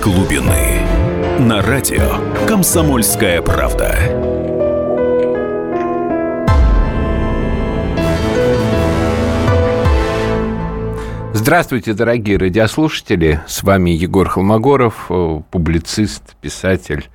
глубины. На радио «Комсомольская правда». Здравствуйте, дорогие радиослушатели. С вами Егор Холмогоров, э, публицист, писатель,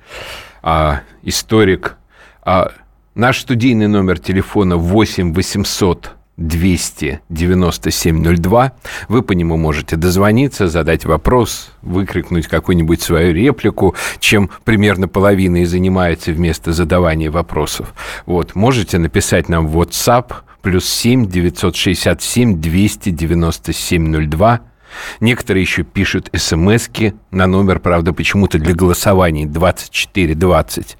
а, историк. А, наш студийный номер телефона 8 800 29702. Вы по нему можете дозвониться, задать вопрос, выкрикнуть какую-нибудь свою реплику, чем примерно половина и занимается вместо задавания вопросов. Вот, можете написать нам в WhatsApp плюс 7 967 297 02 Некоторые еще пишут смс на номер, правда, почему-то для голосований 2420.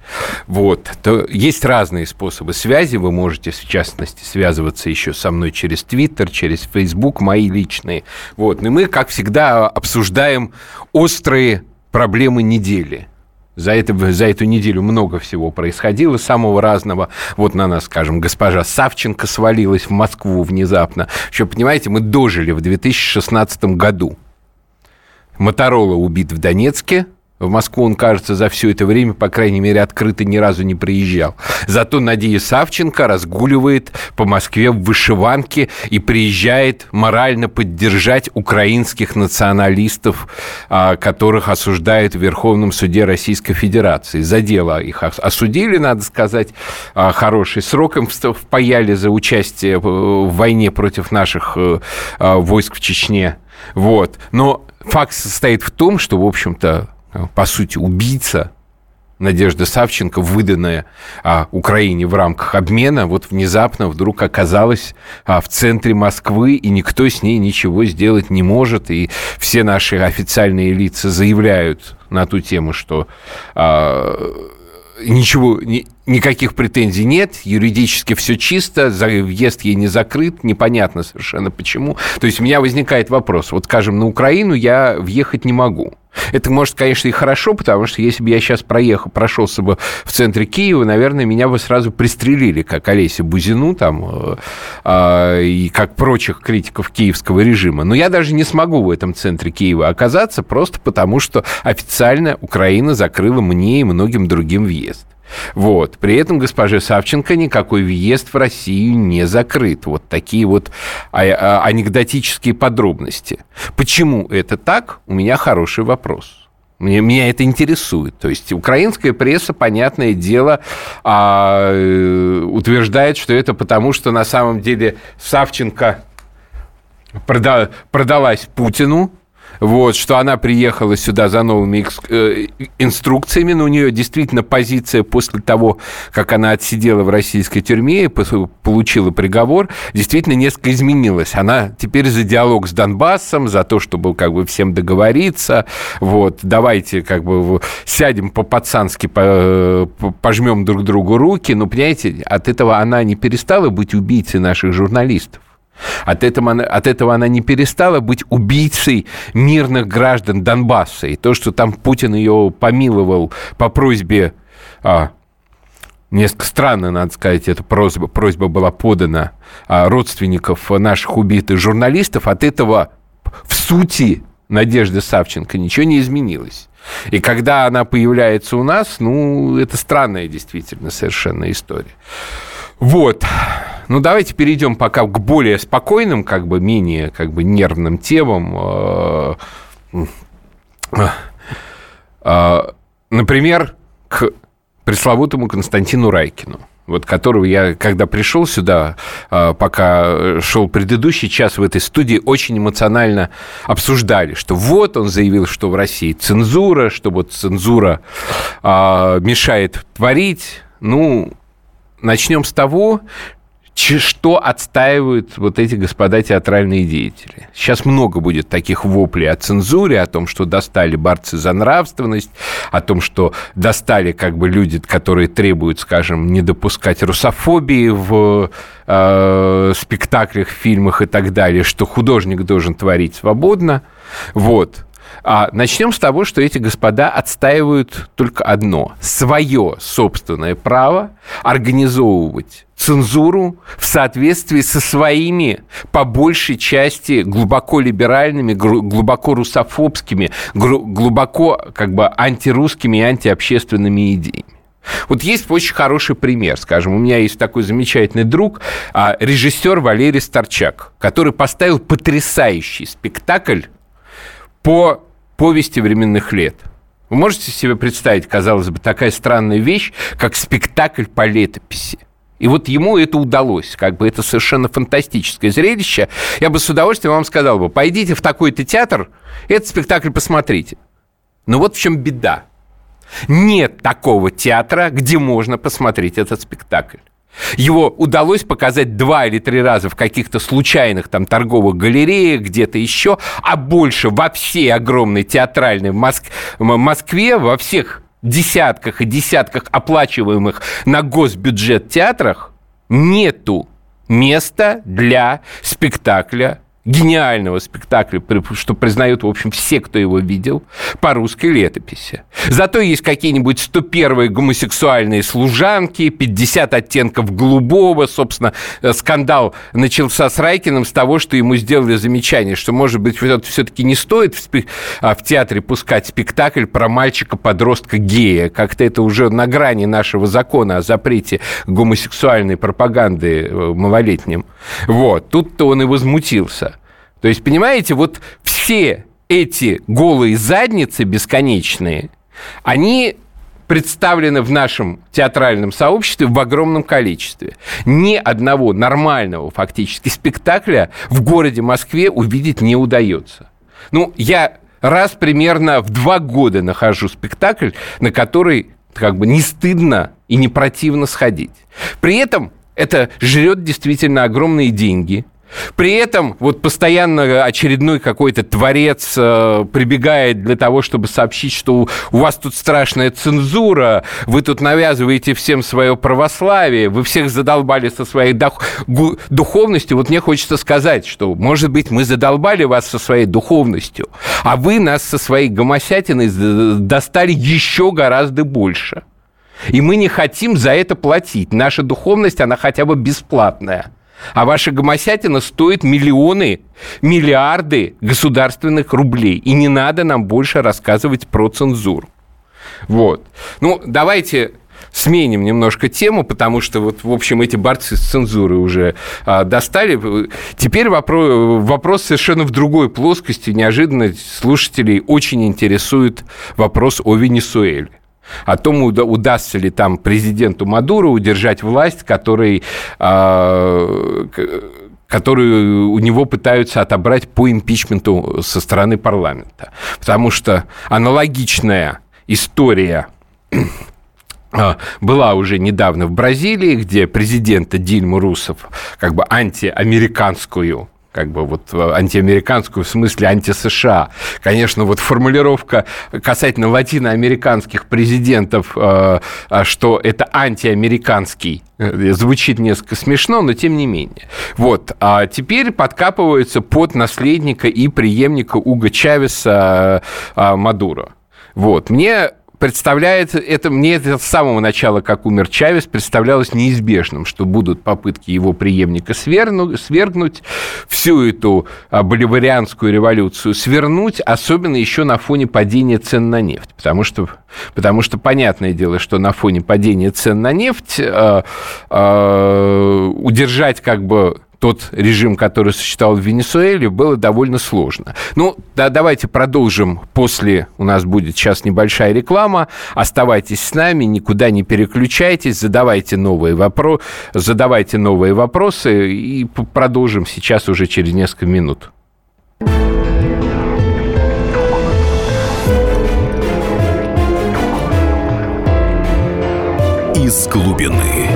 Вот. То есть разные способы связи. Вы можете, в частности, связываться еще со мной через Твиттер, через Фейсбук, мои личные. Вот. И мы, как всегда, обсуждаем острые проблемы недели. За, это, за эту неделю много всего происходило, самого разного. Вот на нас, скажем, госпожа Савченко свалилась в Москву внезапно. Еще, понимаете, мы дожили в 2016 году. Моторола убит в Донецке, в Москву он, кажется, за все это время, по крайней мере, открыто ни разу не приезжал. Зато Надия Савченко разгуливает по Москве в вышиванке и приезжает морально поддержать украинских националистов, а, которых осуждают в Верховном суде Российской Федерации. За дело их осудили, надо сказать, а, хороший срок им впаяли за участие в войне против наших э, а, войск в Чечне. Вот. Но факт состоит в том, что, в общем-то, по сути, убийца Надежда Савченко, выданная а, Украине в рамках обмена, вот внезапно вдруг оказалась а, в центре Москвы, и никто с ней ничего сделать не может. И все наши официальные лица заявляют на ту тему, что а, ничего, ни, никаких претензий нет, юридически все чисто, въезд ей не закрыт, непонятно совершенно почему. То есть у меня возникает вопрос, вот, скажем, на Украину я въехать не могу. Это может, конечно, и хорошо, потому что если бы я сейчас проехал, прошелся бы в центре Киева, наверное, меня бы сразу пристрелили, как Олеся Бузину там, э, э, и как прочих критиков киевского режима. Но я даже не смогу в этом центре Киева оказаться, просто потому что официально Украина закрыла мне и многим другим въезд. Вот. При этом госпоже Савченко никакой въезд в Россию не закрыт. Вот такие вот а, а, анекдотические подробности. Почему это так? У меня хороший вопрос. Мне, меня это интересует. То есть украинская пресса, понятное дело, а, э, утверждает, что это потому, что на самом деле Савченко прода, продалась Путину, вот, что она приехала сюда за новыми э, инструкциями, но у нее действительно позиция после того, как она отсидела в российской тюрьме и получила приговор, действительно несколько изменилась. Она теперь за диалог с Донбассом, за то, чтобы как бы всем договориться, вот, давайте как бы сядем по-пацански, пожмем друг другу руки, но, понимаете, от этого она не перестала быть убийцей наших журналистов. От этого, она, от этого она не перестала быть убийцей мирных граждан Донбасса. И то, что там Путин ее помиловал по просьбе а, Несколько странно, надо сказать, эта просьба, просьба была подана а, родственников наших убитых журналистов. От этого в сути Надежды Савченко ничего не изменилось. И когда она появляется у нас, ну, это странная действительно совершенно история. Вот. Ну, давайте перейдем пока к более спокойным, как бы менее как бы нервным темам. Э, э, например, к пресловутому Константину Райкину вот которого я, когда пришел сюда, э, пока шел предыдущий час в этой студии, очень эмоционально обсуждали, что вот он заявил, что в России цензура, что вот цензура мешает творить. Ну, начнем с того, что отстаивают вот эти господа театральные деятели. Сейчас много будет таких воплей о цензуре, о том, что достали борцы за нравственность, о том, что достали как бы люди, которые требуют, скажем, не допускать русофобии в э, спектаклях, фильмах и так далее, что художник должен творить свободно. Вот. А начнем с того, что эти господа отстаивают только одно – свое собственное право организовывать цензуру в соответствии со своими, по большей части, глубоко либеральными, глубоко русофобскими, глубоко как бы антирусскими и антиобщественными идеями. Вот есть очень хороший пример, скажем, у меня есть такой замечательный друг, а, режиссер Валерий Старчак, который поставил потрясающий спектакль по повести временных лет. Вы можете себе представить, казалось бы, такая странная вещь, как спектакль по летописи. И вот ему это удалось. Как бы это совершенно фантастическое зрелище. Я бы с удовольствием вам сказал бы, пойдите в такой-то театр, этот спектакль посмотрите. Но вот в чем беда. Нет такого театра, где можно посмотреть этот спектакль. Его удалось показать два или три раза в каких-то случайных там торговых галереях, где-то еще, а больше во всей огромной театральной Моск... Москве, во всех десятках и десятках оплачиваемых на госбюджет театрах нету места для спектакля гениального спектакля, что признают, в общем, все, кто его видел, по русской летописи. Зато есть какие-нибудь 101 гомосексуальные служанки, 50 оттенков голубого. Собственно, э, скандал начался с Райкиным с того, что ему сделали замечание, что, может быть, все-таки не стоит в, спе- а, в театре пускать спектакль про мальчика-подростка гея. Как-то это уже на грани нашего закона о запрете гомосексуальной пропаганды э, малолетним. Вот. Тут-то он и возмутился. То есть, понимаете, вот все эти голые задницы бесконечные, они представлены в нашем театральном сообществе в огромном количестве. Ни одного нормального фактически спектакля в городе Москве увидеть не удается. Ну, я раз примерно в два года нахожу спектакль, на который как бы не стыдно и не противно сходить. При этом это жрет действительно огромные деньги – при этом вот постоянно очередной какой-то творец э, прибегает для того, чтобы сообщить, что у, вас тут страшная цензура, вы тут навязываете всем свое православие, вы всех задолбали со своей духовностью. Вот мне хочется сказать, что, может быть, мы задолбали вас со своей духовностью, а вы нас со своей гомосятиной достали еще гораздо больше. И мы не хотим за это платить. Наша духовность, она хотя бы бесплатная. А ваша гомосятина стоит миллионы, миллиарды государственных рублей. И не надо нам больше рассказывать про цензуру. Вот. Ну, давайте сменим немножко тему, потому что вот, в общем, эти борцы с цензурой уже а, достали. Теперь вопрос, вопрос совершенно в другой плоскости. Неожиданно слушателей очень интересует вопрос о Венесуэле о том, удастся ли там президенту Мадуру удержать власть, который а, которую у него пытаются отобрать по импичменту со стороны парламента. Потому что аналогичная история а, была уже недавно в Бразилии, где президента Дильму Русов как бы антиамериканскую как бы вот антиамериканскую, в смысле анти-США. Конечно, вот формулировка касательно латиноамериканских президентов, э, э, что это антиамериканский, э, звучит несколько смешно, но тем не менее. Вот. А теперь подкапываются под наследника и преемника Уга Чавеса Мадуро. Вот. Мне представляется, это мне это с самого начала, как умер Чавес, представлялось неизбежным, что будут попытки его преемника сверну, свергнуть, всю эту боливарианскую революцию свернуть, особенно еще на фоне падения цен на нефть. Потому что, потому что понятное дело, что на фоне падения цен на нефть э, э, удержать как бы тот режим, который существовал в Венесуэле, было довольно сложно. Ну, да, давайте продолжим. После у нас будет сейчас небольшая реклама. Оставайтесь с нами, никуда не переключайтесь, задавайте новые, вопро... задавайте новые вопросы и продолжим сейчас уже через несколько минут. Из глубины.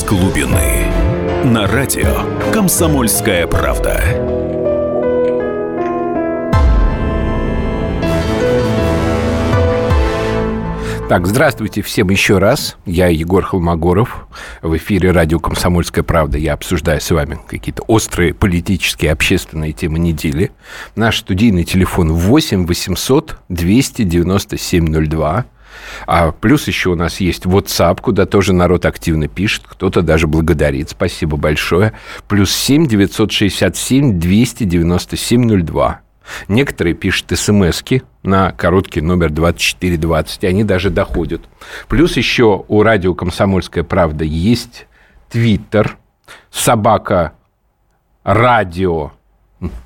Из глубины. На радио «Комсомольская правда». Так, здравствуйте всем еще раз. Я Егор Холмогоров. В эфире радио «Комсомольская правда». Я обсуждаю с вами какие-то острые политические, общественные темы недели. Наш студийный телефон 8 800 297 02. А плюс еще у нас есть WhatsApp, куда тоже народ активно пишет, кто-то даже благодарит. Спасибо большое. Плюс 7 967 297 02. Некоторые пишут смс на короткий номер 2420, и они даже доходят. Плюс еще у радио «Комсомольская правда» есть твиттер, собака радио,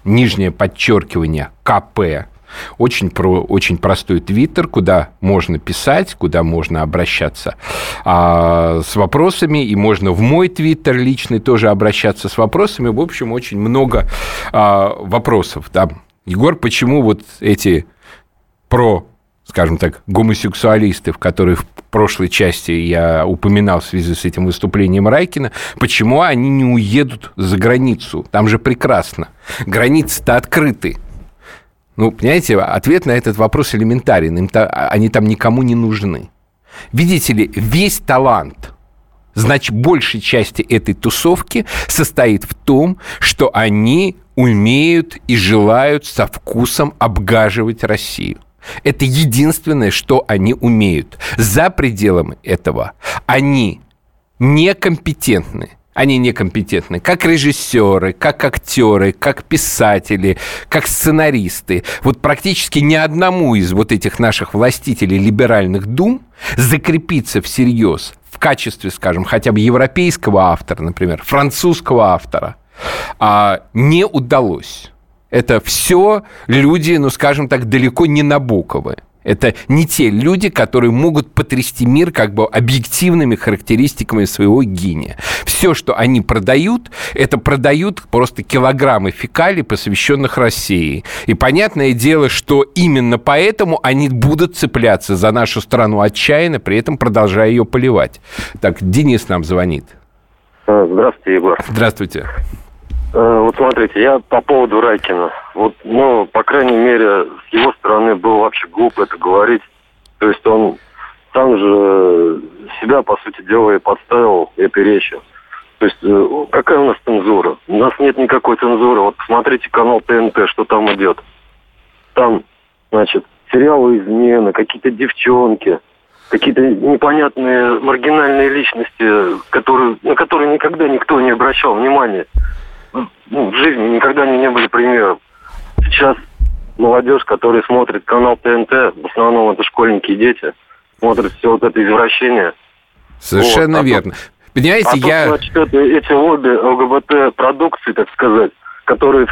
нижнее подчеркивание, КП, очень, про, очень простой твиттер, куда можно писать, куда можно обращаться а, с вопросами, и можно в мой твиттер личный тоже обращаться с вопросами. В общем, очень много а, вопросов. Да. Егор, почему вот эти про скажем так, гомосексуалистов, которые в прошлой части я упоминал в связи с этим выступлением Райкина, почему они не уедут за границу? Там же прекрасно. Границы-то открыты. Ну, понимаете, ответ на этот вопрос элементарен. Им -то, они там никому не нужны. Видите ли, весь талант значит, большей части этой тусовки состоит в том, что они умеют и желают со вкусом обгаживать Россию. Это единственное, что они умеют. За пределами этого они некомпетентны. Они некомпетентны как режиссеры, как актеры, как писатели, как сценаристы. Вот практически ни одному из вот этих наших властителей либеральных дум закрепиться всерьез в качестве, скажем, хотя бы европейского автора, например, французского автора, а, не удалось. Это все люди, ну, скажем так, далеко не Набоковы. Это не те люди, которые могут потрясти мир как бы объективными характеристиками своего гения. Все, что они продают, это продают просто килограммы фекалий, посвященных России. И понятное дело, что именно поэтому они будут цепляться за нашу страну отчаянно, при этом продолжая ее поливать. Так, Денис нам звонит. А, здравствуйте, Егор. Здравствуйте. Э, вот смотрите, я по поводу Райкина. Вот, ну, по крайней мере, с его стороны было вообще глупо это говорить. То есть он сам же себя, по сути дела, и подставил этой речью. То есть э, какая у нас цензура? У нас нет никакой цензуры. Вот посмотрите канал ТНТ, что там идет. Там, значит, сериалы измены, какие-то девчонки, какие-то непонятные маргинальные личности, которые, на которые никогда никто не обращал внимания ну, в жизни никогда они не были примером. Сейчас молодежь, которая смотрит канал ТНТ, в основном это школьники и дети, смотрят все вот это извращение. Совершенно вот. а верно. Тут, Понимаете, а я... Значит, это, эти лобби ЛГБТ-продукции, так сказать, которые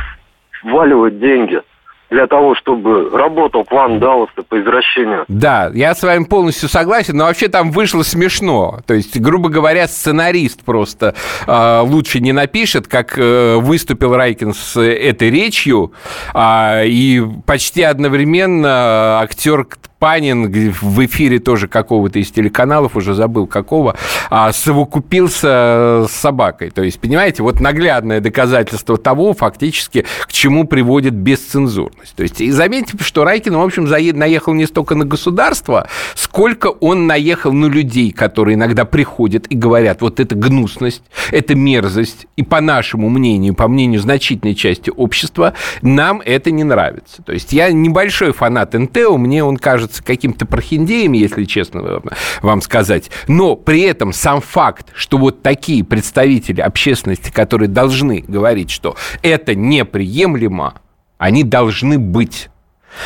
вваливают деньги – для того, чтобы работал план Далласа по извращению. Да, я с вами полностью согласен, но вообще там вышло смешно. То есть, грубо говоря, сценарист просто э, лучше не напишет, как э, выступил Райкин с этой речью, э, и почти одновременно актер Панин в эфире тоже какого-то из телеканалов, уже забыл какого, а, совокупился с собакой. То есть, понимаете, вот наглядное доказательство того, фактически, к чему приводит бесцензурность. То есть, и заметьте, что Райкин, в общем, наехал не столько на государство, сколько он наехал на людей, которые иногда приходят и говорят, вот это гнусность, это мерзость, и по нашему мнению, по мнению значительной части общества, нам это не нравится. То есть, я небольшой фанат НТО, мне он кажется кажется каким-то прохиндеем, если честно вам сказать. Но при этом сам факт, что вот такие представители общественности, которые должны говорить, что это неприемлемо, они должны быть.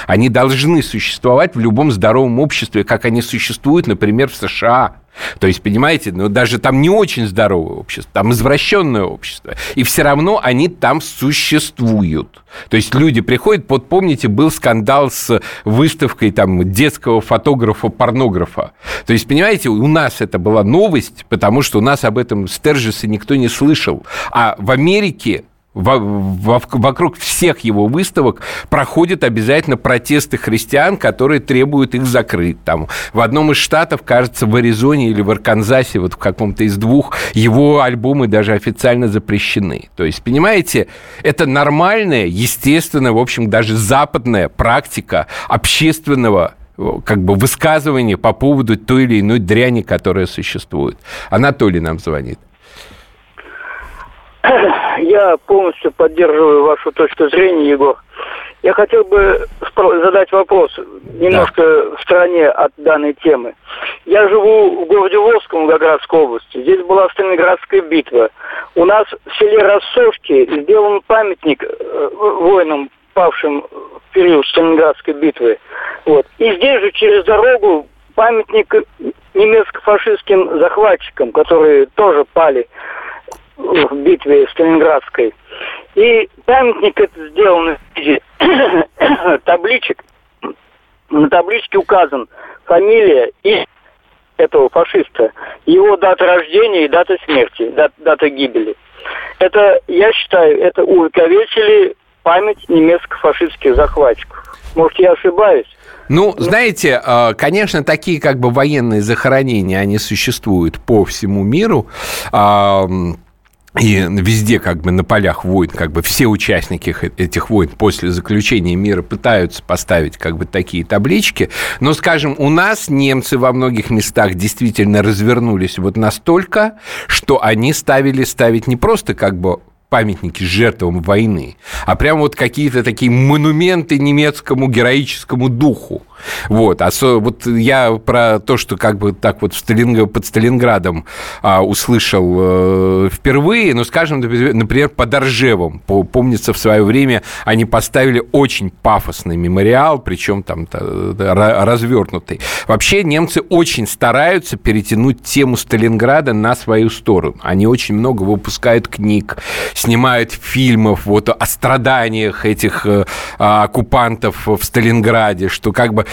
Они должны существовать в любом здоровом обществе, как они существуют, например, в США. То есть, понимаете, ну, даже там не очень здоровое общество, там извращенное общество. И все равно они там существуют. То есть люди приходят, вот помните, был скандал с выставкой там детского фотографа-порнографа. То есть, понимаете, у нас это была новость, потому что у нас об этом Стержеса никто не слышал. А в Америке вокруг всех его выставок проходят обязательно протесты христиан, которые требуют их закрыть. Там в одном из штатов, кажется, в Аризоне или в Арканзасе, вот в каком-то из двух, его альбомы даже официально запрещены. То есть, понимаете, это нормальная, естественная, в общем, даже западная практика общественного как бы высказывания по поводу той или иной дряни, которая существует. Анатолий нам звонит. Я полностью поддерживаю вашу точку зрения, Егор. Я хотел бы задать вопрос немножко да. в стороне от данной темы. Я живу в городе Волжском, Волгоградской области. Здесь была Сталинградская битва. У нас в селе Рассошки сделан памятник э, воинам, павшим в период Сталинградской битвы. Вот. И здесь же через дорогу памятник немецко-фашистским захватчикам, которые тоже пали в битве Сталинградской. И памятник этот сделан в виде табличек. На табличке указан фамилия и этого фашиста, его дата рождения и дата смерти, дата, дата гибели. Это, я считаю, это увековечили память немецко-фашистских захватчиков. Может, я ошибаюсь? Ну, знаете, а, конечно, такие как бы военные захоронения, они существуют по всему миру. И везде как бы на полях войн как бы все участники этих войн после заключения мира пытаются поставить как бы такие таблички. Но, скажем, у нас немцы во многих местах действительно развернулись вот настолько, что они ставили ставить не просто как бы памятники жертвам войны, а прям вот какие-то такие монументы немецкому героическому духу. Вот, а со, вот я про то, что как бы так вот в Сталинг... под Сталинградом а, услышал э, впервые, ну, скажем, например, под Оржевом. Помнится, в свое время они поставили очень пафосный мемориал, причем там развернутый. Вообще немцы очень стараются перетянуть тему Сталинграда на свою сторону. Они очень много выпускают книг, снимают фильмов вот о страданиях этих э, оккупантов в Сталинграде, что как бы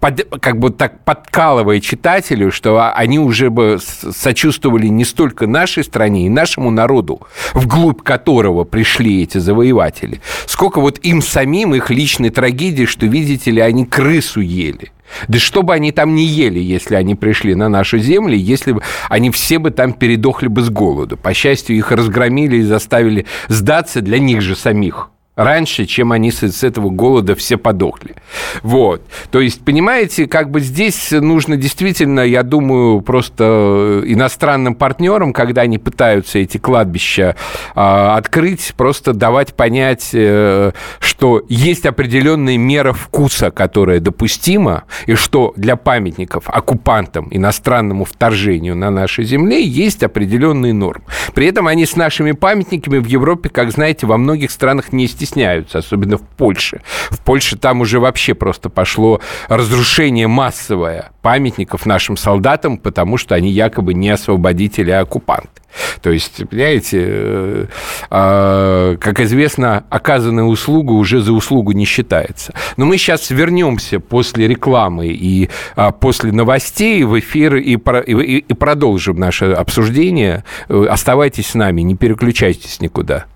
под, как бы так подкалывая читателю, что они уже бы сочувствовали не столько нашей стране и нашему народу, вглубь которого пришли эти завоеватели, сколько вот им самим, их личной трагедии, что, видите ли, они крысу ели. Да что бы они там не ели, если они пришли на нашу землю, если бы они все бы там передохли бы с голоду. По счастью, их разгромили и заставили сдаться для них же самих раньше, чем они с, с этого голода все подохли. Вот. То есть, понимаете, как бы здесь нужно действительно, я думаю, просто иностранным партнерам, когда они пытаются эти кладбища э, открыть, просто давать понять, э, что есть определенная мера вкуса, которая допустима, и что для памятников оккупантам, иностранному вторжению на нашей земле есть определенные нормы. При этом они с нашими памятниками в Европе, как знаете, во многих странах не стесняются, особенно в Польше. В Польше там уже вообще просто пошло разрушение массовое памятников нашим солдатам, потому что они якобы не освободители, а оккупанты. То есть, понимаете, э, а, как известно, оказанная услуга уже за услугу не считается. Но мы сейчас вернемся после рекламы и а, после новостей в эфир и, и, продолжим наше обсуждение. Э, оставайтесь с нами, не переключайтесь никуда.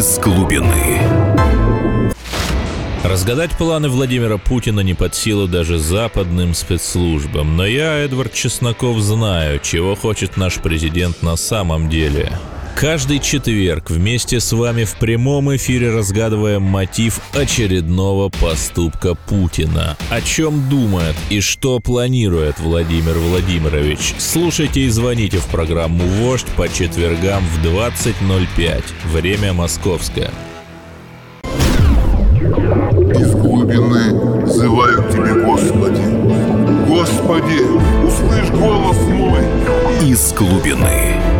Из глубины. Разгадать планы Владимира Путина не под силу даже западным спецслужбам. Но я, Эдвард Чесноков, знаю, чего хочет наш президент на самом деле. Каждый четверг вместе с вами в прямом эфире разгадываем мотив очередного поступка Путина. О чем думает и что планирует Владимир Владимирович. Слушайте и звоните в программу «Вождь» по четвергам в 20.05. Время московское. Из глубины взываю к Тебе, Господи. Господи, услышь голос мой. Из глубины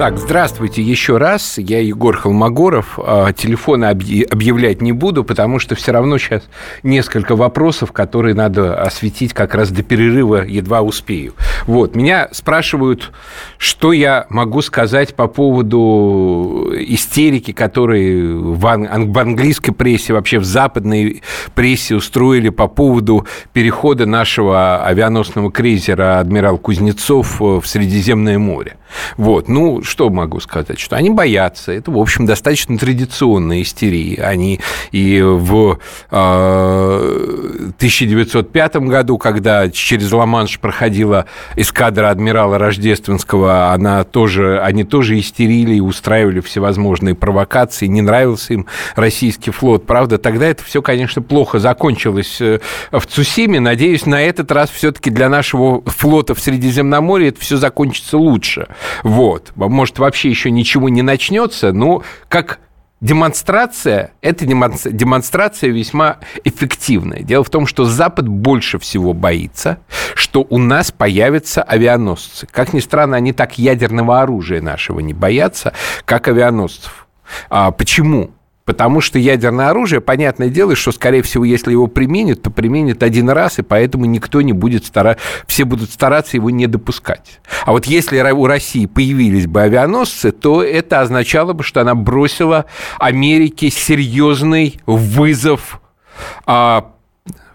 Так, здравствуйте еще раз. Я Егор Холмогоров. А, телефоны объявлять не буду, потому что все равно сейчас несколько вопросов, которые надо осветить как раз до перерыва, едва успею. Вот, меня спрашивают, что я могу сказать по поводу истерики, которые в, ан- в английской прессе, вообще в западной прессе устроили по поводу перехода нашего авианосного крейсера «Адмирал Кузнецов» в Средиземное море. Вот, ну, что могу сказать? Что они боятся. Это, в общем, достаточно традиционная истерия. Они и в э, а, 1905 году, когда через Ла-Манш проходила эскадра адмирала Рождественского, она тоже, они тоже истерили и устраивали всевозможные провокации. Не нравился им российский флот. Правда, тогда это все, конечно, плохо закончилось э, в Цусиме. Надеюсь, на этот раз все-таки для нашего флота в Средиземноморье это все закончится лучше. Вот. Может, вообще еще ничего не начнется, но как демонстрация, эта демонстрация весьма эффективная. Дело в том, что Запад больше всего боится, что у нас появятся авианосцы. Как ни странно, они так ядерного оружия нашего не боятся, как авианосцев. А почему? Потому что ядерное оружие, понятное дело, что, скорее всего, если его применят, то применят один раз, и поэтому никто не будет стараться, все будут стараться его не допускать. А вот если у России появились бы авианосцы, то это означало бы, что она бросила Америке серьезный вызов а,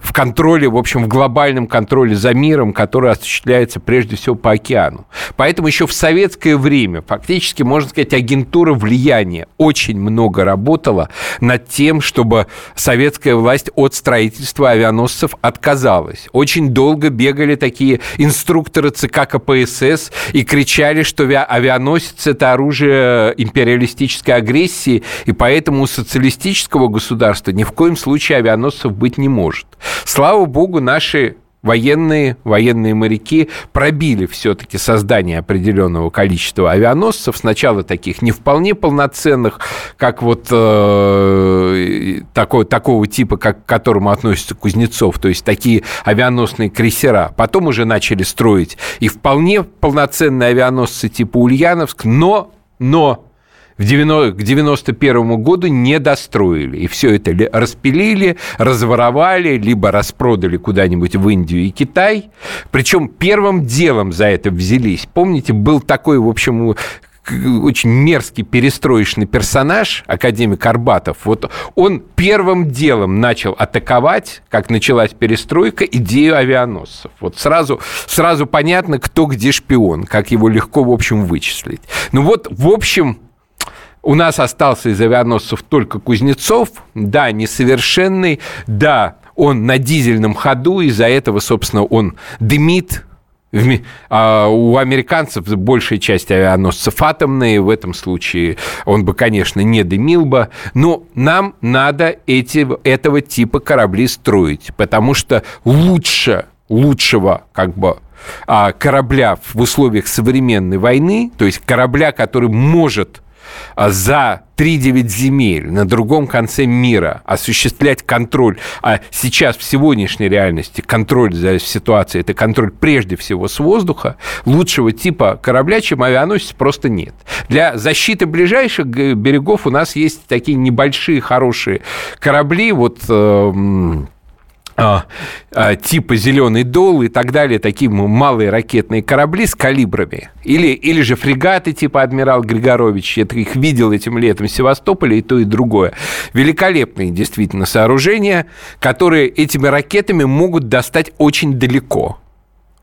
в контроле, в общем, в глобальном контроле за миром, который осуществляется прежде всего по океану. Поэтому еще в советское время, фактически, можно сказать, агентура влияния очень много работала над тем, чтобы советская власть от строительства авианосцев отказалась. Очень долго бегали такие инструкторы ЦК КПСС и кричали, что авианосец – это оружие империалистической агрессии, и поэтому у социалистического государства ни в коем случае авианосцев быть не может. Слава богу, наши военные, военные моряки пробили все-таки создание определенного количества авианосцев. Сначала таких не вполне полноценных, как вот э, такой, такого типа, как, к которому относится Кузнецов, то есть такие авианосные крейсера. Потом уже начали строить и вполне полноценные авианосцы типа Ульяновск, но, но в 90, к 91 году не достроили. И все это распилили, разворовали, либо распродали куда-нибудь в Индию и Китай. Причем первым делом за это взялись. Помните, был такой, в общем, очень мерзкий перестроечный персонаж, академик Арбатов, вот он первым делом начал атаковать, как началась перестройка, идею авианосцев. Вот сразу, сразу понятно, кто где шпион, как его легко, в общем, вычислить. Ну вот, в общем, у нас остался из авианосцев только Кузнецов, да, несовершенный, да, он на дизельном ходу, из-за этого, собственно, он дымит, а у американцев большая часть авианосцев атомные, в этом случае он бы, конечно, не дымил бы, но нам надо эти, этого типа корабли строить, потому что лучше, лучшего как бы а, корабля в условиях современной войны, то есть корабля, который может за 3-9 земель на другом конце мира осуществлять контроль, а сейчас в сегодняшней реальности контроль за ситуацией, это контроль прежде всего с воздуха, лучшего типа корабля, чем авианосец, просто нет. Для защиты ближайших берегов у нас есть такие небольшие хорошие корабли, вот э, а, а, типа «Зеленый дол» и так далее, такие малые ракетные корабли с калибрами. Или, или же фрегаты типа «Адмирал Григорович». Я их видел этим летом в Севастополе, и то, и другое. Великолепные действительно сооружения, которые этими ракетами могут достать очень далеко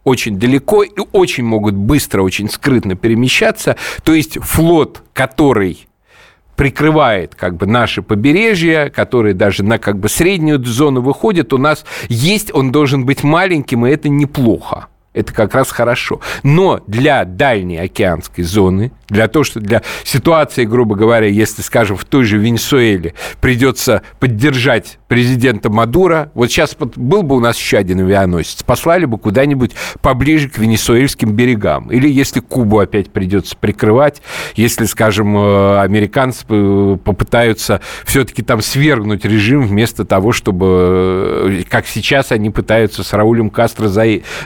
очень далеко и очень могут быстро, очень скрытно перемещаться. То есть флот, который прикрывает как бы наши побережья, которые даже на как бы среднюю зону выходят, у нас есть, он должен быть маленьким, и это неплохо. Это как раз хорошо. Но для дальней океанской зоны, для того, что для ситуации, грубо говоря, если, скажем, в той же Венесуэле придется поддержать президента Мадура, вот сейчас был бы у нас еще один авианосец, послали бы куда-нибудь поближе к венесуэльским берегам. Или если Кубу опять придется прикрывать, если, скажем, э, американцы э, попытаются все-таки там свергнуть режим вместо того, чтобы, э, как сейчас они пытаются с Раулем Кастро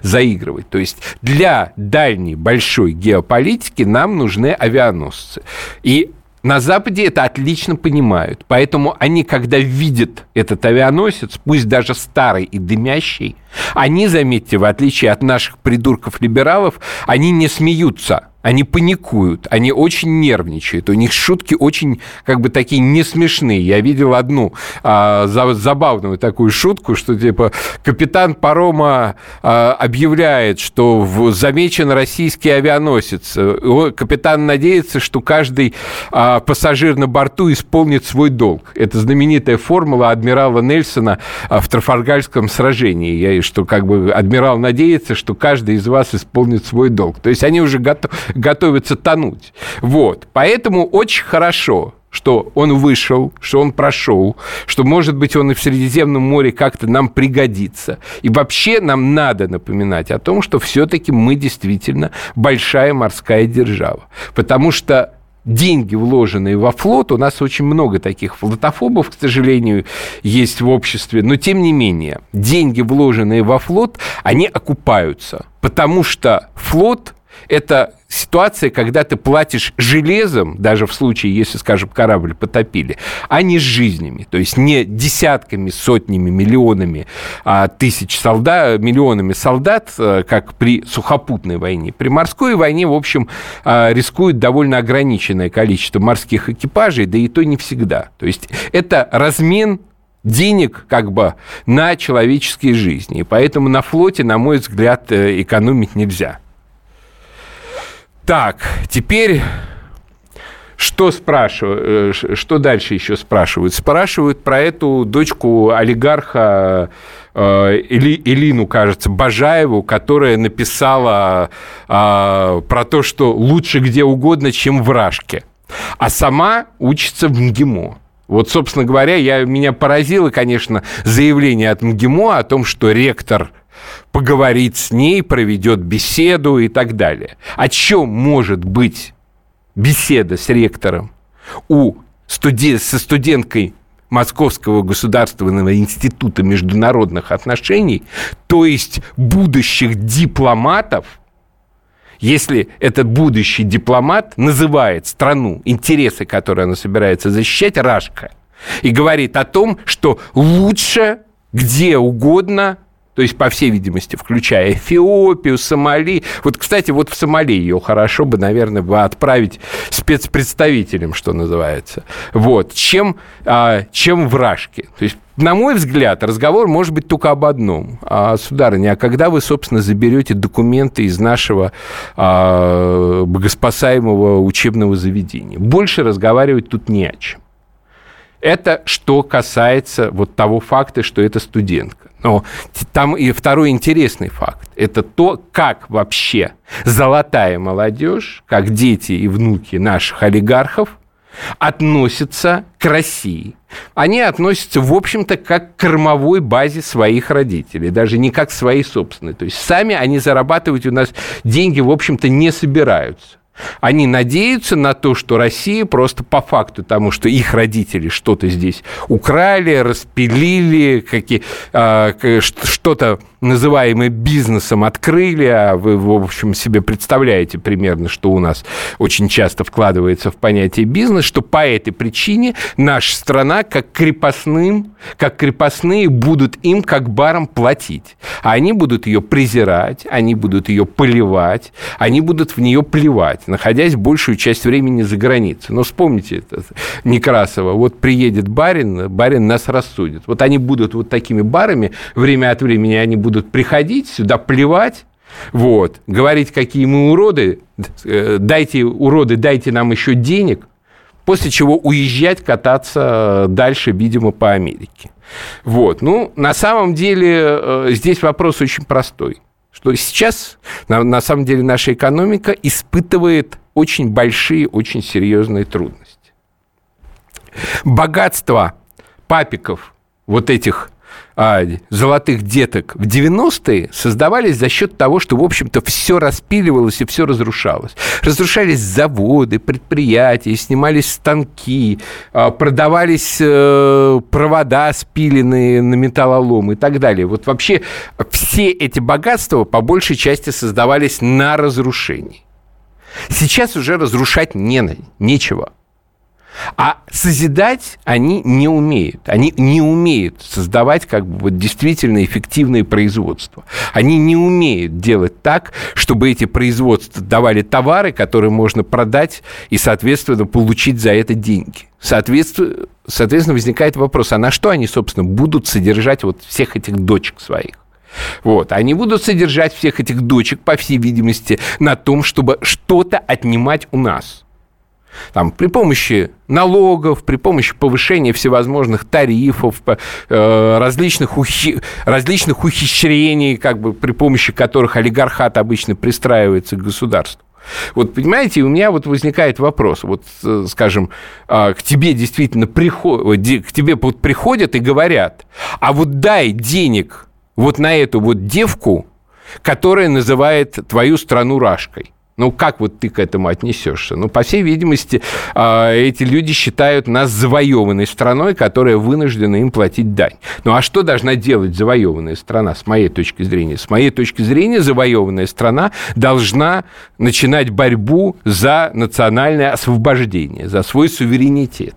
заигрывать. То есть для дальней большой геополитики нам нужны авианосцы. И на Западе это отлично понимают. Поэтому они, когда видят этот авианосец, пусть даже старый и дымящий, они, заметьте, в отличие от наших придурков-либералов, они не смеются они паникуют, они очень нервничают, у них шутки очень как бы такие не смешные. Я видел одну а, забавную такую шутку, что типа капитан парома а, объявляет, что в, замечен российский авианосец. Капитан надеется, что каждый а, пассажир на борту исполнит свой долг. Это знаменитая формула адмирала Нельсона а, в Трафальгарском сражении, Я, что как бы адмирал надеется, что каждый из вас исполнит свой долг. То есть они уже готовы готовится тонуть. Вот. Поэтому очень хорошо, что он вышел, что он прошел, что, может быть, он и в Средиземном море как-то нам пригодится. И вообще нам надо напоминать о том, что все-таки мы действительно большая морская держава. Потому что деньги, вложенные во флот, у нас очень много таких флотофобов, к сожалению, есть в обществе, но тем не менее, деньги, вложенные во флот, они окупаются, потому что флот это ситуация, когда ты платишь железом, даже в случае, если, скажем, корабль потопили, а не с жизнями. То есть не десятками, сотнями, миллионами а, тысяч солдат, миллионами солдат, а, как при сухопутной войне. При морской войне, в общем, а, рискует довольно ограниченное количество морских экипажей, да и то не всегда. То есть это размен денег как бы на человеческие жизни. И поэтому на флоте, на мой взгляд, э, экономить нельзя. Так, теперь что спрашивают, э, что дальше еще спрашивают? Спрашивают про эту дочку олигарха э, Эли, Элину, кажется, Бажаеву, которая написала а, про то, что лучше где угодно, чем в Рашке. А сама учится в МГИМО. Вот, собственно говоря, я, меня поразило, конечно, заявление от МГИМО о том, что ректор поговорит с ней, проведет беседу и так далее. О чем может быть беседа с ректором у студент, со студенткой Московского государственного института международных отношений, то есть будущих дипломатов, если этот будущий дипломат называет страну, интересы, которые она собирается защищать, Рашка, и говорит о том, что лучше где угодно то есть, по всей видимости, включая Эфиопию, Сомали. Вот, кстати, вот в Сомали ее хорошо бы, наверное, бы отправить спецпредставителем, что называется. Вот. Чем, а, чем в Рашке. То есть, на мой взгляд, разговор может быть только об одном. А, сударыня, а когда вы, собственно, заберете документы из нашего а, богоспасаемого учебного заведения? Больше разговаривать тут не о чем. Это что касается вот того факта, что это студентка. Но там и второй интересный факт. Это то, как вообще золотая молодежь, как дети и внуки наших олигархов, относятся к России. Они относятся, в общем-то, как к кормовой базе своих родителей, даже не как своей собственной. То есть сами они зарабатывать у нас деньги, в общем-то, не собираются. Они надеются на то, что Россия просто по факту тому, что их родители что-то здесь украли, распилили, какие, а, что-то называемое бизнесом открыли, а вы, в общем, себе представляете примерно, что у нас очень часто вкладывается в понятие бизнес, что по этой причине наша страна как крепостным, как крепостные будут им как барам платить. А они будут ее презирать, они будут ее поливать, они будут в нее плевать находясь большую часть времени за границей. Но вспомните это, Некрасова. Вот приедет барин, барин нас рассудит. Вот они будут вот такими барами, время от времени они будут приходить сюда, плевать, вот, говорить, какие мы уроды, э, дайте, уроды, дайте нам еще денег, после чего уезжать, кататься дальше, видимо, по Америке. Вот. Ну, на самом деле, э, здесь вопрос очень простой что сейчас на, на самом деле наша экономика испытывает очень большие, очень серьезные трудности. Богатство папиков вот этих золотых деток в 90-е создавались за счет того, что, в общем-то, все распиливалось и все разрушалось. Разрушались заводы, предприятия, снимались станки, а, продавались э, провода спиленные на металлолом и так далее. Вот вообще все эти богатства по большей части создавались на разрушении. Сейчас уже разрушать не, нечего. А созидать они не умеют. Они не умеют создавать как бы вот действительно эффективное производство. Они не умеют делать так, чтобы эти производства давали товары, которые можно продать и, соответственно, получить за это деньги. Соответственно, соответственно возникает вопрос, а на что они, собственно, будут содержать вот всех этих дочек своих? Вот. Они будут содержать всех этих дочек, по всей видимости, на том, чтобы что-то отнимать у нас – там, при помощи налогов, при помощи повышения всевозможных тарифов, э, различных, ухи, различных ухищрений, как бы, при помощи которых олигархат обычно пристраивается к государству. Вот, понимаете, у меня вот возникает вопрос. Вот, э, скажем, а, к тебе действительно приходят, к тебе вот приходят и говорят, а вот дай денег вот на эту вот девку, которая называет твою страну Рашкой. Ну, как вот ты к этому отнесешься? Ну, по всей видимости, а, эти люди считают нас завоеванной страной, которая вынуждена им платить дань. Ну, а что должна делать завоеванная страна, с моей точки зрения? С моей точки зрения, завоеванная страна должна начинать борьбу за национальное освобождение, за свой суверенитет.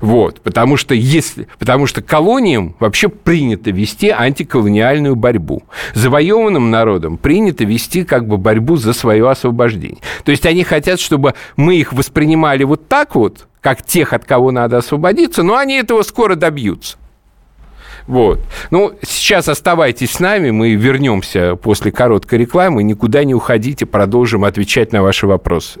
Вот, потому что если, потому что колониям вообще принято вести антиколониальную борьбу. Завоеванным народам принято вести как бы борьбу за свое освобождение. То есть они хотят, чтобы мы их воспринимали вот так вот, как тех, от кого надо освободиться, но они этого скоро добьются. Вот. Ну, сейчас оставайтесь с нами, мы вернемся после короткой рекламы, никуда не уходите, продолжим отвечать на ваши вопросы.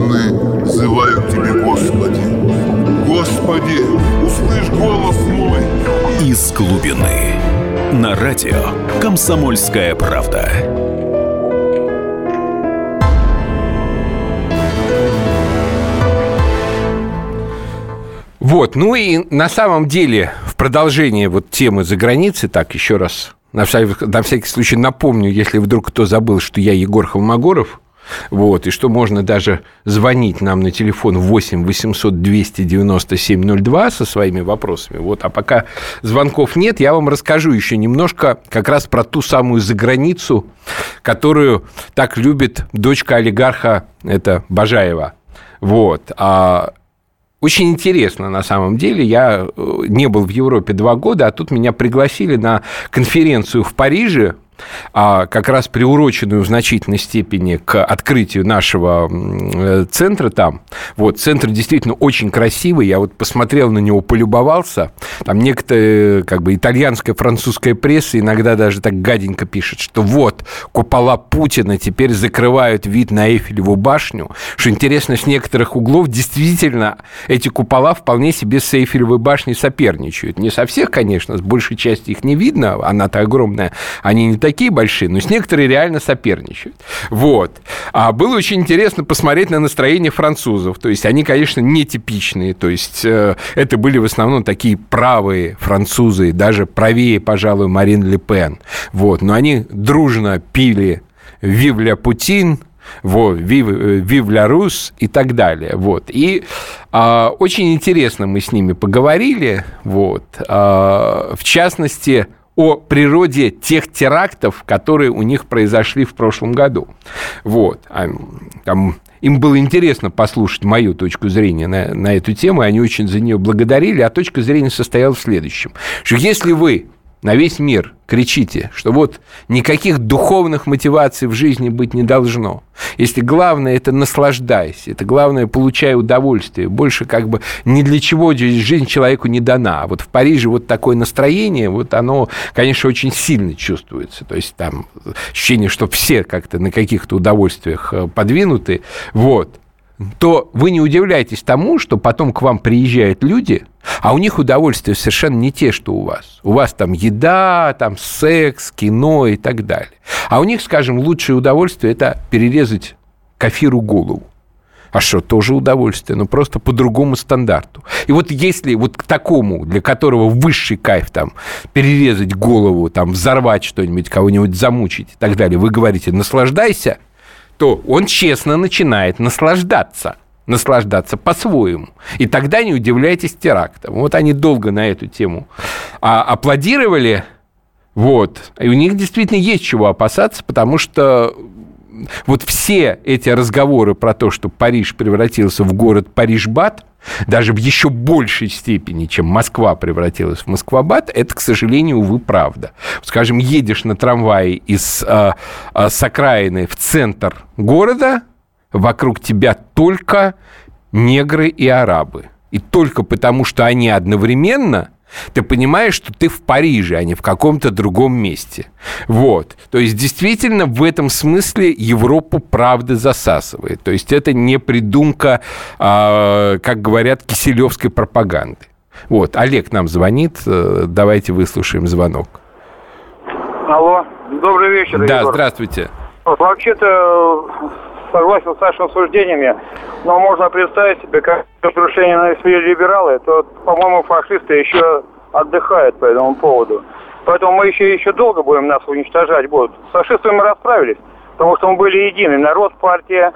Из глубины взываю к Тебе, Господи. Господи, услышь голос мой. Из глубины. На радио «Комсомольская правда». Вот, ну и на самом деле в продолжение вот темы за границей, так еще раз на всякий, на всякий случай напомню, если вдруг кто забыл, что я Егор Холмогоров, вот, и что можно даже звонить нам на телефон 8 800 297 02 со своими вопросами. Вот, а пока звонков нет, я вам расскажу еще немножко как раз про ту самую заграницу, которую так любит дочка олигарха, это Бажаева. Вот. А очень интересно, на самом деле. Я э, не был в Европе два года, а тут меня пригласили на конференцию в Париже как раз приуроченную в значительной степени к открытию нашего э, центра там. Вот, центр действительно очень красивый, я вот посмотрел на него, полюбовался. Там некоторые, как бы, итальянская, французская пресса иногда даже так гаденько пишет, что вот, купола Путина теперь закрывают вид на Эйфелеву башню. Что интересно, с некоторых углов действительно эти купола вполне себе с Эйфелевой башней соперничают. Не со всех, конечно, с большей части их не видно, она-то огромная, они не такие такие большие, но с некоторые реально соперничают. Вот. А было очень интересно посмотреть на настроение французов. То есть они, конечно, нетипичные. То есть э, это были в основном такие правые французы, даже правее, пожалуй, Марин Ле Пен. Вот. Но они дружно пили «Вивля Путин», вот, Вив, Вив Рус и так далее. Вот. И а, очень интересно мы с ними поговорили. Вот. А, в частности, о природе тех терактов, которые у них произошли в прошлом году. Вот. А, там, им было интересно послушать мою точку зрения на, на эту тему, и они очень за нее благодарили, а точка зрения состояла в следующем, что если вы на весь мир кричите, что вот никаких духовных мотиваций в жизни быть не должно. Если главное это наслаждайся, это главное получай удовольствие. Больше как бы ни для чего жизнь человеку не дана. А вот в Париже вот такое настроение, вот оно, конечно, очень сильно чувствуется. То есть там ощущение, что все как-то на каких-то удовольствиях э, подвинуты. Вот то вы не удивляйтесь тому, что потом к вам приезжают люди, а у них удовольствия совершенно не те, что у вас. У вас там еда, там секс, кино и так далее. А у них, скажем, лучшее удовольствие – это перерезать кафиру голову. А что, тоже удовольствие, но просто по другому стандарту. И вот если вот к такому, для которого высший кайф там перерезать голову, там взорвать что-нибудь, кого-нибудь замучить и так далее, вы говорите «наслаждайся», то он честно начинает наслаждаться наслаждаться по-своему. И тогда не удивляйтесь терактам. Вот они долго на эту тему а, аплодировали, вот. И у них действительно есть чего опасаться, потому что вот все эти разговоры про то, что Париж превратился в город Париж-Бат, даже в еще большей степени, чем Москва превратилась в Москва-Бат, это, к сожалению, увы, правда. Скажем, едешь на трамвае из э, э, с окраины в центр города, вокруг тебя только негры и арабы. И только потому, что они одновременно ты понимаешь, что ты в Париже, а не в каком-то другом месте. Вот. То есть, действительно, в этом смысле Европу правда засасывает. То есть, это не придумка, э, как говорят, киселевской пропаганды. Вот. Олег нам звонит. Э, давайте выслушаем звонок. Алло. Добрый вечер, Да, Егор. здравствуйте. Вообще-то согласен с вашими суждениями, но можно представить себе, как разрушение нанесли либералы, то, по-моему, фашисты еще отдыхают по этому поводу. Поэтому мы еще еще долго будем нас уничтожать будут. С фашистами мы расправились, потому что мы были едины. Народ, партия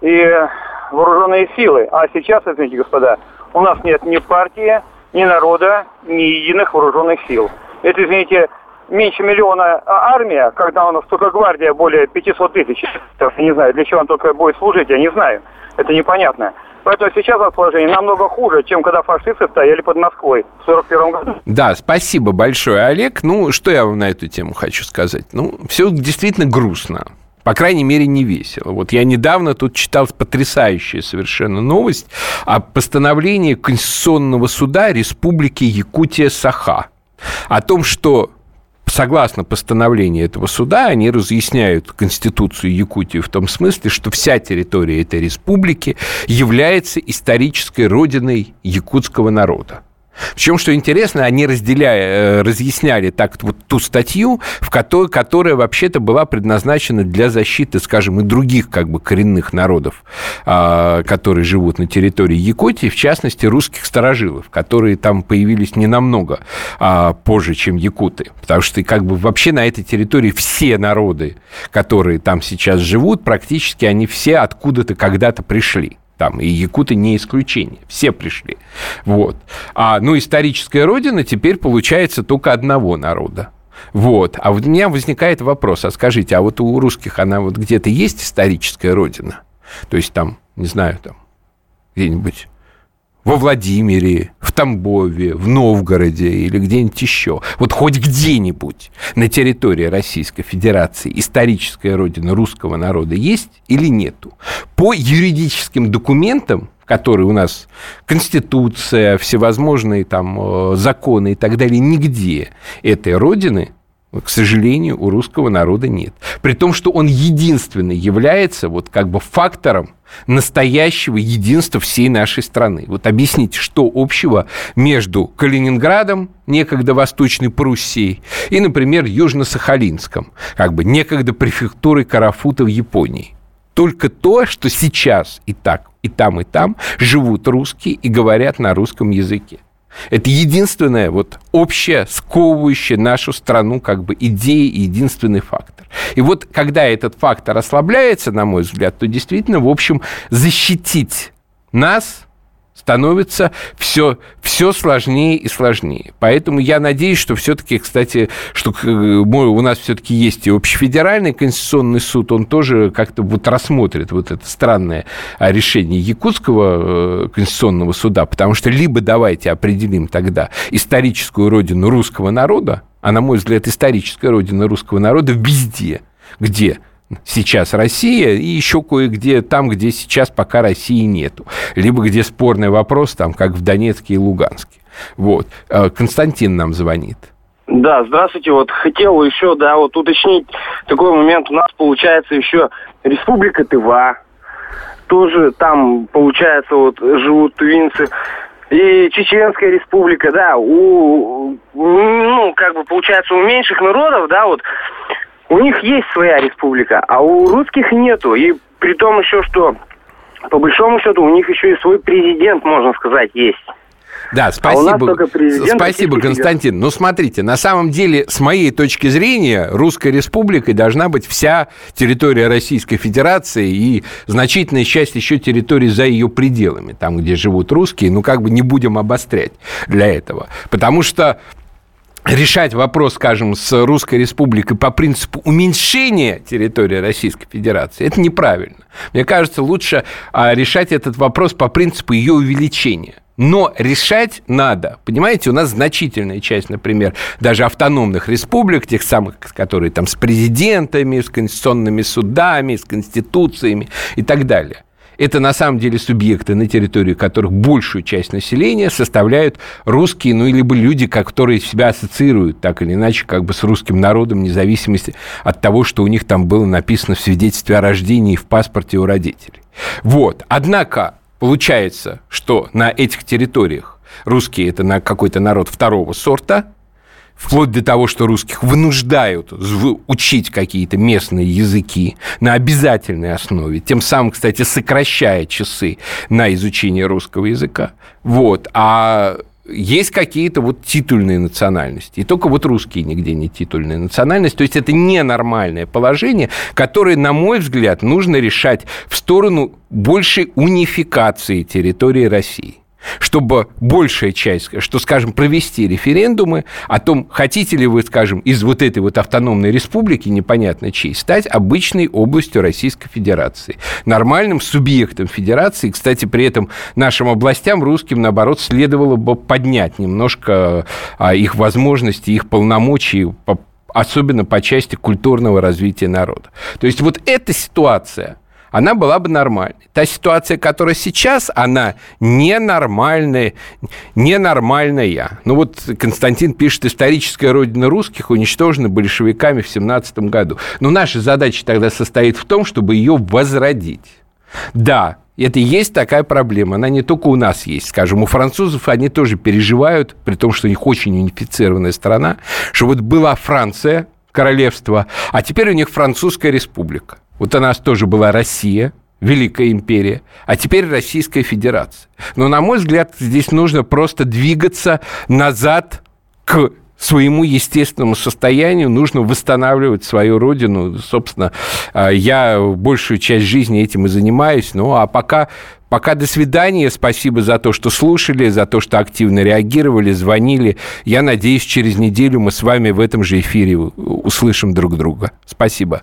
и вооруженные силы. А сейчас, извините, господа, у нас нет ни партии, ни народа, ни единых вооруженных сил. Это, извините, меньше миллиона а армия, когда у нас только гвардия более 500 тысяч. Я не знаю, для чего он только будет служить, я не знаю. Это непонятно. Поэтому сейчас расположение намного хуже, чем когда фашисты стояли под Москвой в 41 году. Да, спасибо большое, Олег. Ну, что я вам на эту тему хочу сказать? Ну, все действительно грустно. По крайней мере, не весело. Вот я недавно тут читал потрясающая совершенно новость о постановлении Конституционного суда Республики Якутия-Саха. О том, что согласно постановлению этого суда, они разъясняют Конституцию Якутии в том смысле, что вся территория этой республики является исторической родиной якутского народа. Причем, что интересно, они разделяя, э, разъясняли так вот ту статью, в которой, которая вообще-то была предназначена для защиты, скажем, и других как бы коренных народов, а, которые живут на территории Якутии, в частности, русских старожилов, которые там появились не намного а, позже, чем якуты. Потому что как бы вообще на этой территории все народы, которые там сейчас живут, практически они все откуда-то когда-то пришли там, и якуты не исключение, все пришли. Вот. А, ну, историческая родина теперь получается только одного народа. Вот. А вот у меня возникает вопрос, а скажите, а вот у русских она вот где-то есть историческая родина? То есть там, не знаю, там где-нибудь во Владимире, в Тамбове, в Новгороде или где-нибудь еще. Вот хоть где-нибудь на территории Российской Федерации историческая родина русского народа есть или нету? По юридическим документам, которые у нас Конституция, всевозможные там э, законы и так далее, нигде этой родины к сожалению, у русского народа нет. При том, что он единственный является вот как бы фактором настоящего единства всей нашей страны. Вот объясните, что общего между Калининградом, некогда Восточной Пруссией, и, например, Южно-Сахалинском, как бы некогда префектурой Карафута в Японии. Только то, что сейчас и так, и там, и там живут русские и говорят на русском языке. Это единственная вот общая, сковывающая нашу страну как бы идея и единственный фактор. И вот когда этот фактор ослабляется, на мой взгляд, то действительно, в общем, защитить нас становится все, все сложнее и сложнее. Поэтому я надеюсь, что все-таки, кстати, что э, у нас все-таки есть и общефедеральный конституционный суд, он тоже как-то вот рассмотрит вот это странное а, решение Якутского э, конституционного суда, потому что либо давайте определим тогда историческую родину русского народа, а на мой взгляд, историческая родина русского народа везде, где сейчас Россия, и еще кое-где там, где сейчас пока России нету. Либо где спорный вопрос, там, как в Донецке и Луганске. Вот. Э, Константин нам звонит. Да, здравствуйте. Вот хотел еще, да, вот уточнить такой момент. У нас получается еще Республика Тыва. Тоже там, получается, вот живут тувинцы. И Чеченская республика, да, у, ну, как бы, получается, у меньших народов, да, вот, у них есть своя республика, а у русских нету. И при том еще, что, по большому счету, у них еще и свой президент, можно сказать, есть. Да, спасибо. А спасибо, Константин. Ну, смотрите, на самом деле, с моей точки зрения, Русской Республикой должна быть вся территория Российской Федерации и значительная часть еще территории за ее пределами, там, где живут русские, ну, как бы не будем обострять для этого. Потому что решать вопрос, скажем, с Русской Республикой по принципу уменьшения территории Российской Федерации, это неправильно. Мне кажется, лучше а, решать этот вопрос по принципу ее увеличения. Но решать надо. Понимаете, у нас значительная часть, например, даже автономных республик, тех самых, которые там с президентами, с конституционными судами, с конституциями и так далее это на самом деле субъекты, на территории которых большую часть населения составляют русские, ну, либо люди, которые себя ассоциируют так или иначе как бы с русским народом, вне зависимости от того, что у них там было написано в свидетельстве о рождении и в паспорте у родителей. Вот. Однако получается, что на этих территориях русские – это какой-то народ второго сорта – вплоть до того, что русских вынуждают учить какие-то местные языки на обязательной основе, тем самым, кстати, сокращая часы на изучение русского языка. Вот. А есть какие-то вот титульные национальности. И только вот русские нигде не титульная национальность. То есть это ненормальное положение, которое, на мой взгляд, нужно решать в сторону большей унификации территории России чтобы большая часть, что, скажем, провести референдумы о том, хотите ли вы, скажем, из вот этой вот автономной республики, непонятно чьей, стать обычной областью Российской Федерации, нормальным субъектом Федерации. Кстати, при этом нашим областям, русским, наоборот, следовало бы поднять немножко а, их возможности, их полномочий, особенно по части культурного развития народа. То есть вот эта ситуация – она была бы нормальной. Та ситуация, которая сейчас, она ненормальная, ненормальная. Ну вот Константин пишет, историческая родина русских уничтожена большевиками в 17 году. Но наша задача тогда состоит в том, чтобы ее возродить. Да, это и есть такая проблема. Она не только у нас есть. Скажем, у французов они тоже переживают, при том, что у них очень унифицированная страна, что вот была Франция, королевство, а теперь у них французская республика. Вот у нас тоже была Россия, Великая империя, а теперь Российская Федерация. Но, на мой взгляд, здесь нужно просто двигаться назад к своему естественному состоянию, нужно восстанавливать свою родину. Собственно, а, я большую часть жизни этим и занимаюсь. Ну, а пока, пока до свидания. Спасибо за то, что слушали, за то, что активно реагировали, звонили. Я надеюсь, через неделю мы с вами в этом же эфире услышим друг друга. Спасибо.